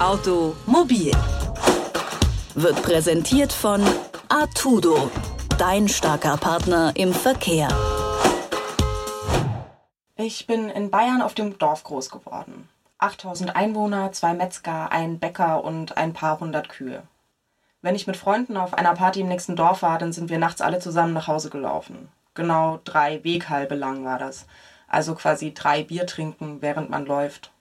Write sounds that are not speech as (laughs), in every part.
Automobil wird präsentiert von Artudo, dein starker Partner im Verkehr. Ich bin in Bayern auf dem Dorf groß geworden. 8000 Einwohner, zwei Metzger, ein Bäcker und ein paar hundert Kühe. Wenn ich mit Freunden auf einer Party im nächsten Dorf war, dann sind wir nachts alle zusammen nach Hause gelaufen. Genau drei Weghalbe lang war das. Also quasi drei Bier trinken, während man läuft.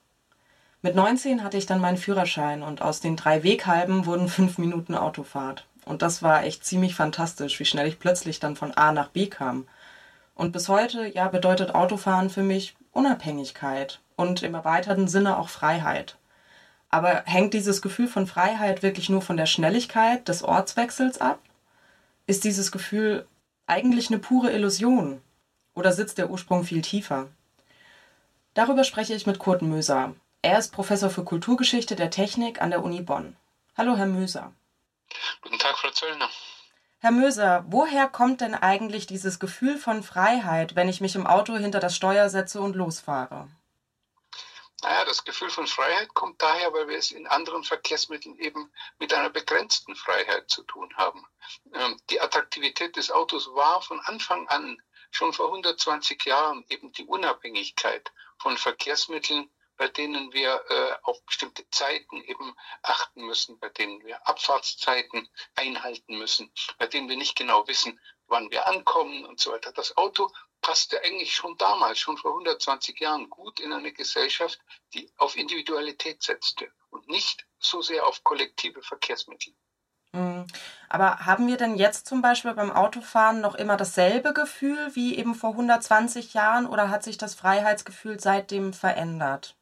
Mit 19 hatte ich dann meinen Führerschein und aus den drei Weghalben wurden fünf Minuten Autofahrt. Und das war echt ziemlich fantastisch, wie schnell ich plötzlich dann von A nach B kam. Und bis heute, ja, bedeutet Autofahren für mich Unabhängigkeit und im erweiterten Sinne auch Freiheit. Aber hängt dieses Gefühl von Freiheit wirklich nur von der Schnelligkeit des Ortswechsels ab? Ist dieses Gefühl eigentlich eine pure Illusion? Oder sitzt der Ursprung viel tiefer? Darüber spreche ich mit Kurt Möser. Er ist Professor für Kulturgeschichte der Technik an der Uni Bonn. Hallo, Herr Möser. Guten Tag, Frau Zöllner. Herr Möser, woher kommt denn eigentlich dieses Gefühl von Freiheit, wenn ich mich im Auto hinter das Steuer setze und losfahre? Naja, das Gefühl von Freiheit kommt daher, weil wir es in anderen Verkehrsmitteln eben mit einer begrenzten Freiheit zu tun haben. Ähm, die Attraktivität des Autos war von Anfang an, schon vor 120 Jahren, eben die Unabhängigkeit von Verkehrsmitteln, bei denen wir äh, auf bestimmte Zeiten eben achten müssen, bei denen wir Abfahrtszeiten einhalten müssen, bei denen wir nicht genau wissen, wann wir ankommen und so weiter. Das Auto passte eigentlich schon damals, schon vor 120 Jahren, gut in eine Gesellschaft, die auf Individualität setzte und nicht so sehr auf kollektive Verkehrsmittel. Mhm. Aber haben wir denn jetzt zum Beispiel beim Autofahren noch immer dasselbe Gefühl wie eben vor 120 Jahren oder hat sich das Freiheitsgefühl seitdem verändert?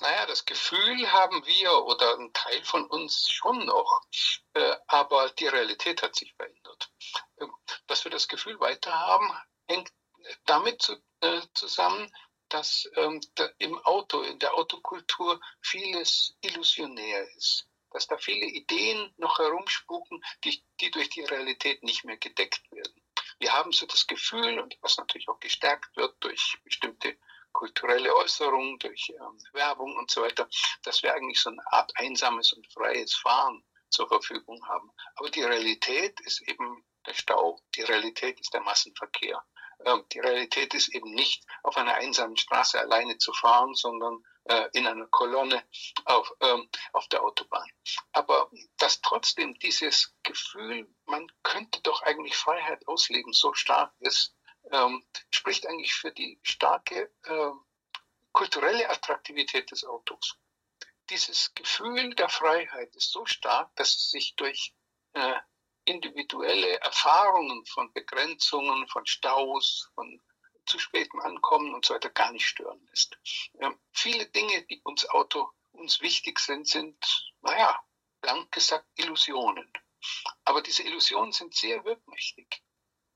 Naja, das Gefühl haben wir oder ein Teil von uns schon noch, äh, aber die Realität hat sich verändert. Ähm, dass wir das Gefühl weiter haben, hängt damit zu, äh, zusammen, dass ähm, da im Auto, in der Autokultur vieles illusionär ist. Dass da viele Ideen noch herumspuken, die, die durch die Realität nicht mehr gedeckt werden. Wir haben so das Gefühl, und was natürlich auch gestärkt wird durch bestimmte kulturelle Äußerungen, durch ähm, Werbung und so weiter, dass wir eigentlich so eine Art einsames und freies Fahren zur Verfügung haben. Aber die Realität ist eben der Stau. Die Realität ist der Massenverkehr. Ähm, die Realität ist eben nicht auf einer einsamen Straße alleine zu fahren, sondern äh, in einer Kolonne auf, ähm, auf der Autobahn. Aber dass trotzdem dieses Gefühl, man könnte doch eigentlich Freiheit ausleben, so stark ist, ähm, spricht eigentlich für die starke äh, kulturelle Attraktivität des Autos. Dieses Gefühl der Freiheit ist so stark, dass es sich durch äh, individuelle Erfahrungen von Begrenzungen, von Staus, von zu spätem Ankommen und so weiter gar nicht stören lässt. Ähm, viele Dinge, die uns Auto uns wichtig sind, sind, naja, blank gesagt, Illusionen. Aber diese Illusionen sind sehr wirkmächtig.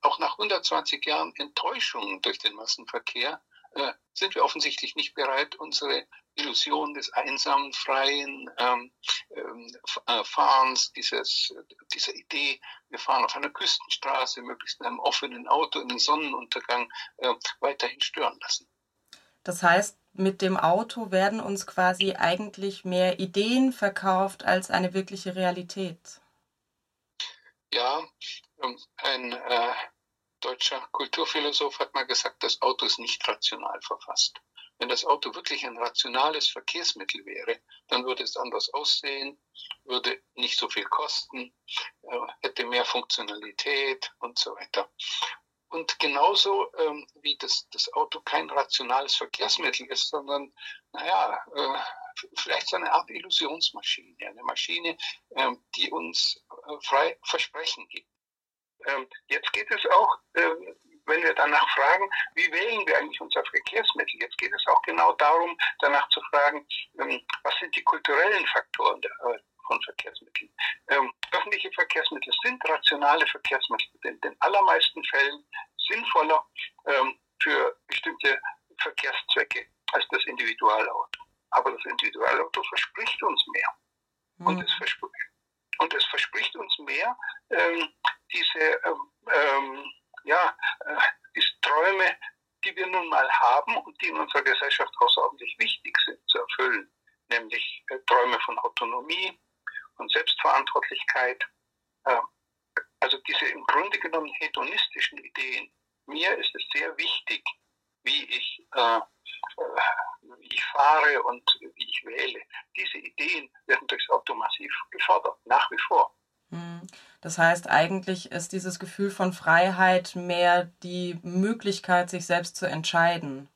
Auch nach 120 Jahren Enttäuschung durch den Massenverkehr äh, sind wir offensichtlich nicht bereit, unsere Illusion des einsamen, freien ähm, ähm, äh, Fahrens, dieses, dieser Idee, wir fahren auf einer Küstenstraße, möglichst in einem offenen Auto in den Sonnenuntergang, äh, weiterhin stören lassen. Das heißt, mit dem Auto werden uns quasi eigentlich mehr Ideen verkauft als eine wirkliche Realität. Ja, ähm, ein äh, deutscher Kulturphilosoph hat mal gesagt, das Auto ist nicht rational verfasst. Wenn das Auto wirklich ein rationales Verkehrsmittel wäre, dann würde es anders aussehen, würde nicht so viel kosten, äh, hätte mehr Funktionalität und so weiter. Und genauso ähm, wie das, das Auto kein rationales Verkehrsmittel ist, sondern, naja, äh, vielleicht so eine Art Illusionsmaschine, eine Maschine, äh, die uns äh, frei Versprechen gibt. Ähm, jetzt geht es auch, ähm, wenn wir danach fragen, wie wählen wir eigentlich unser Verkehrsmittel? Jetzt geht es auch genau darum, danach zu fragen, ähm, was sind die kulturellen Faktoren äh, von Verkehrsmitteln. Öffentliche Verkehrsmittel sind rationale Verkehrsmittel, in den allermeisten Fällen sinnvoller für bestimmte Verkehrszwecke als das Individualauto. Aber das Individualauto verspricht uns mehr. Und, es verspricht, und es verspricht uns mehr, ähm, diese ähm, ähm, ja, äh, diese Träume, die wir nun mal haben und die in unserer Gesellschaft außerordentlich wichtig sind zu erfüllen, nämlich äh, träume von Autonomie, von Selbstverantwortlichkeit. Äh, also diese im Grunde genommen hedonistischen Ideen. Mir ist es sehr wichtig, wie ich, äh, wie ich fahre und wie ich wähle. Diese Ideen werden durchs Auto massiv gefordert, nach wie vor. Hm. Das heißt, eigentlich ist dieses Gefühl von Freiheit mehr die Möglichkeit, sich selbst zu entscheiden.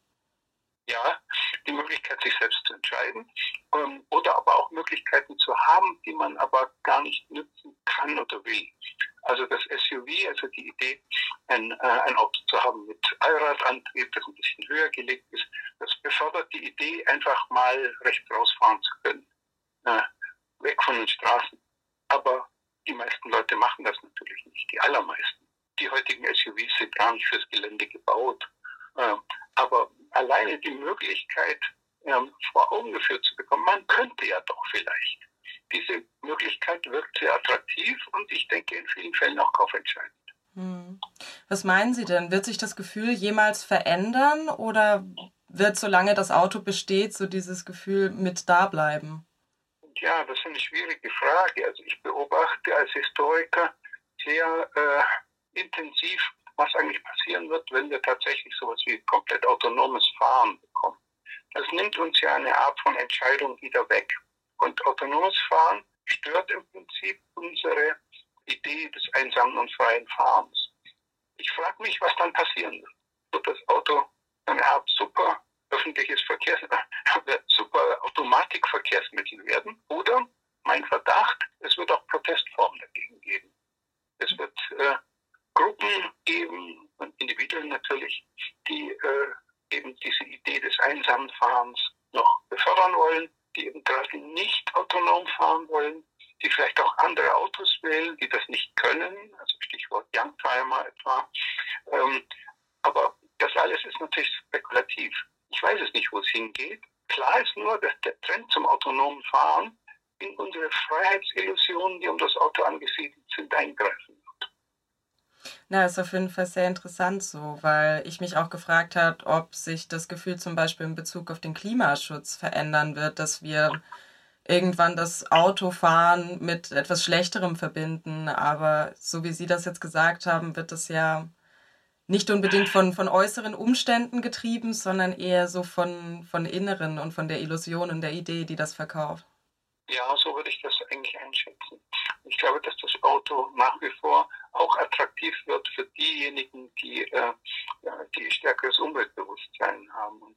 Ja, die Möglichkeit, sich selbst zu entscheiden ähm, oder aber auch Möglichkeiten zu haben, die man aber gar nicht nutzen kann oder will. Also das SUV, also die Idee, ein, äh, ein Auto zu haben mit Allradantrieb, das ein bisschen höher gelegt ist, das befördert die Idee, einfach mal rechts rausfahren zu können, äh, weg von den Straßen. Aber die meisten Leute machen das natürlich nicht, die allermeisten. Die heutigen SUVs sind gar nicht fürs Gelände gebaut. Äh, aber alleine die Möglichkeit ähm, vor Augen geführt zu bekommen, man könnte ja doch vielleicht. Diese Möglichkeit wirkt sehr attraktiv und ich denke in vielen Fällen auch kaufentscheidend. Hm. Was meinen Sie denn? Wird sich das Gefühl jemals verändern oder wird, solange das Auto besteht, so dieses Gefühl mit da bleiben? Ja, das ist eine schwierige Frage. Also ich beobachte als Historiker sehr äh, intensiv, was eigentlich passieren wird, wenn wir tatsächlich sowas wie komplett autonomes Fahren bekommen. Das nimmt uns ja eine Art von Entscheidung wieder weg. Und autonomes Fahren stört im Prinzip unsere Idee des einsamen und freien Fahrens. Ich frage mich, was dann passieren wird. Wird das Auto eine Art super öffentliches Verkehrs (laughs) super Automatikverkehrsmittel werden? Oder mein Verdacht, es wird auch Protestformen dagegen geben. Es wird äh, Gruppen geben und Individuen natürlich, die äh, eben diese Idee des einsamen Fahrens noch befördern wollen, die eben gerade nicht autonom fahren wollen, die vielleicht auch andere Autos wählen, die das nicht können, also Stichwort Youngtimer etwa. Ähm, aber das alles ist natürlich spekulativ. Ich weiß es nicht, wo es hingeht. Klar ist nur, dass der Trend zum autonomen Fahren in unsere Freiheitsillusionen, die um das Auto angesiedelt sind, eingreifen. Na, ist auf jeden Fall sehr interessant so, weil ich mich auch gefragt habe, ob sich das Gefühl zum Beispiel in Bezug auf den Klimaschutz verändern wird, dass wir irgendwann das Autofahren mit etwas Schlechterem verbinden. Aber so wie Sie das jetzt gesagt haben, wird das ja nicht unbedingt von, von äußeren Umständen getrieben, sondern eher so von, von inneren und von der Illusion und der Idee, die das verkauft. Ja, so würde ich das eigentlich einschätzen. Ich glaube, dass das Auto nach wie vor auch attraktiv wird für diejenigen, die, äh, die stärkeres Umweltbewusstsein haben. Und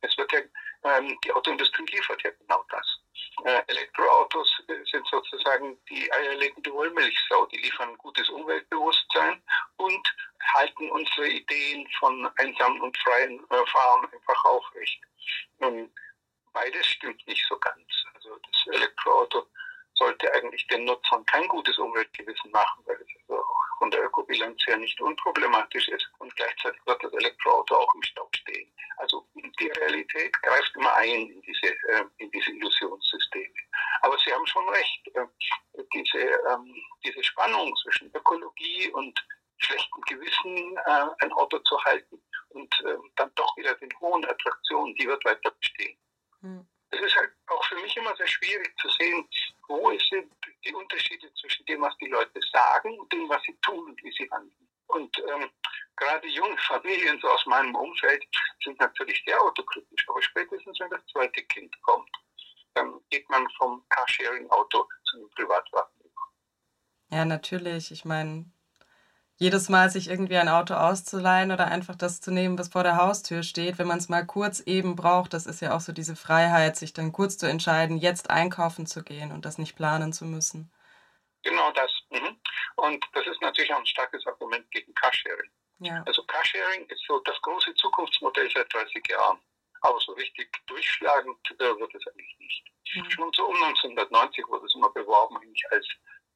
es wird ja, ähm, die Autoindustrie liefert ja genau das. Äh, Elektroautos sind sozusagen die eierlegende Wollmilchsau. Die liefern gutes Umweltbewusstsein und halten unsere Ideen von einsamen und freien äh, Fahren einfach aufrecht. Nun, beides stimmt nicht so ganz. Also das Elektroauto sollte eigentlich den Nutzern kein gutes Umweltgewissen machen, weil es also auch von der Ökobilanz her nicht unproblematisch ist und gleichzeitig wird das Elektroauto auch im Staub stehen. Also die Realität greift immer ein in diese, äh, in diese Illusionssysteme. Aber Sie haben schon recht, äh, diese, ähm, diese Spannung zwischen Ökologie und schlechtem Gewissen äh, ein Auto zu halten und dann doch wieder den hohen Attraktionen, die wird weiter bestehen. Hm. Es ist halt auch für mich immer sehr schwierig zu sehen, wo sind die Unterschiede zwischen dem, was die Leute sagen und dem, was sie tun und wie sie handeln. Und ähm, gerade junge Familien so aus meinem Umfeld sind natürlich sehr autokritisch, aber spätestens, wenn das zweite Kind kommt, dann geht man vom Carsharing-Auto zu einem Privatwagen über. Ja, natürlich. Ich meine, jedes Mal sich irgendwie ein Auto auszuleihen oder einfach das zu nehmen, was vor der Haustür steht, wenn man es mal kurz eben braucht, das ist ja auch so diese Freiheit, sich dann kurz zu entscheiden, jetzt einkaufen zu gehen und das nicht planen zu müssen. Genau das. Mhm. Und das ist natürlich auch ein starkes Argument gegen Carsharing. Ja. Also Carsharing ist so das große Zukunftsmodell seit 30 Jahren. Aber so richtig durchschlagend äh, wird es eigentlich nicht. Mhm. Schon so um 1990 wurde es immer beworben eigentlich als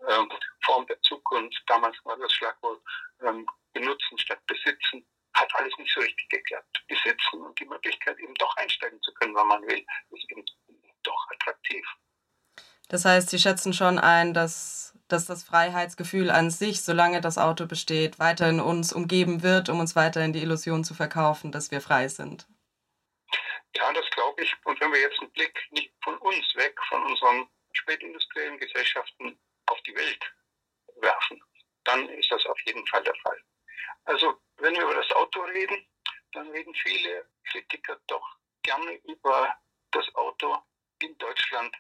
ähm, Form der Zukunft, damals war das Schlagwort ähm, benutzen statt besitzen, hat alles nicht so richtig geklappt. Besitzen und die Möglichkeit eben doch einsteigen zu können, wann man will, ist eben doch attraktiv. Das heißt, Sie schätzen schon ein, dass, dass das Freiheitsgefühl an sich, solange das Auto besteht, weiterhin uns umgeben wird, um uns weiterhin die Illusion zu verkaufen, dass wir frei sind. Ja, das glaube ich. Und wenn wir jetzt ein Blick nicht von uns weg, von unseren spätindustriellen Gesellschaften auf die Welt werfen, dann ist das auf jeden Fall der Fall. Also wenn wir über das Auto reden, dann reden viele Kritiker doch gerne über das Auto in Deutschland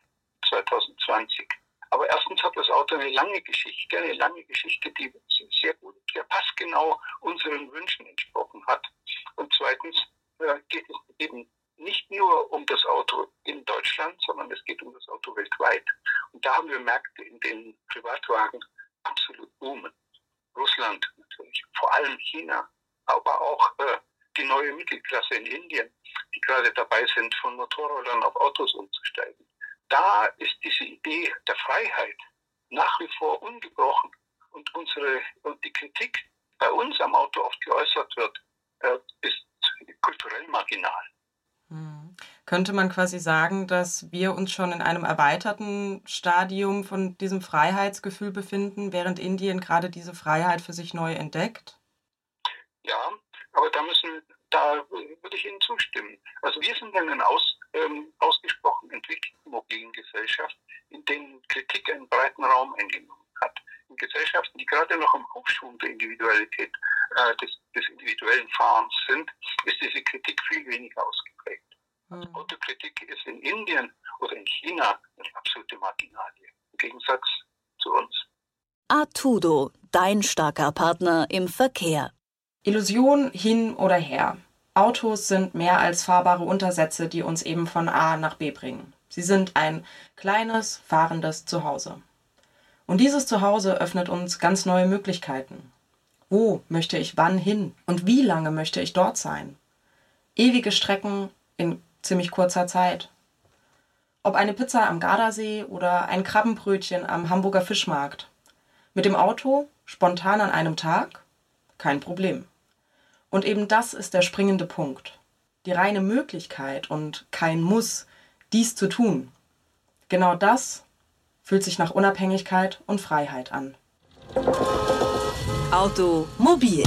2020. Aber erstens hat das Auto eine lange Geschichte, eine lange Geschichte, die sehr gut, sehr passgenau unseren Wünschen entsprochen hat. Und zweitens äh, geht es eben nicht nur um das Auto in Deutschland, sondern es geht um das Auto weltweit. Und da haben wir Märkte, in denen Privatwagen absolut boomen. Russland natürlich, vor allem China, aber auch äh, die neue Mittelklasse in Indien, die gerade dabei sind, von Motorrollern auf Autos umzusteigen. Da ist diese Idee der Freiheit nach wie vor ungebrochen und unsere und die Kritik bei uns am Auto oft geäußert wird, äh, ist kulturell marginal. Könnte man quasi sagen, dass wir uns schon in einem erweiterten Stadium von diesem Freiheitsgefühl befinden, während Indien gerade diese Freiheit für sich neu entdeckt? Ja, aber da müssen, da würde ich Ihnen zustimmen. Also wir sind in einer aus, ähm, ausgesprochen entwickelten mobilen Gesellschaft, in denen Kritik einen breiten Raum eingenommen hat. In Gesellschaften, die gerade noch im Aufschwung der Individualität, äh, des, des individuellen Fahrens sind, ist diese Kritik viel weniger ausgeprägt. Mhm. Autokritik ist in Indien oder in China eine absolute Marginalie, im Gegensatz zu uns. Artudo, dein starker Partner im Verkehr. Illusion hin oder her. Autos sind mehr als fahrbare Untersätze, die uns eben von A nach B bringen. Sie sind ein kleines, fahrendes Zuhause. Und dieses Zuhause öffnet uns ganz neue Möglichkeiten. Wo möchte ich wann hin und wie lange möchte ich dort sein? Ewige Strecken in ziemlich kurzer Zeit. Ob eine Pizza am Gardasee oder ein Krabbenbrötchen am Hamburger Fischmarkt. Mit dem Auto, spontan an einem Tag, kein Problem. Und eben das ist der springende Punkt. Die reine Möglichkeit und kein Muss, dies zu tun. Genau das fühlt sich nach Unabhängigkeit und Freiheit an. Automobil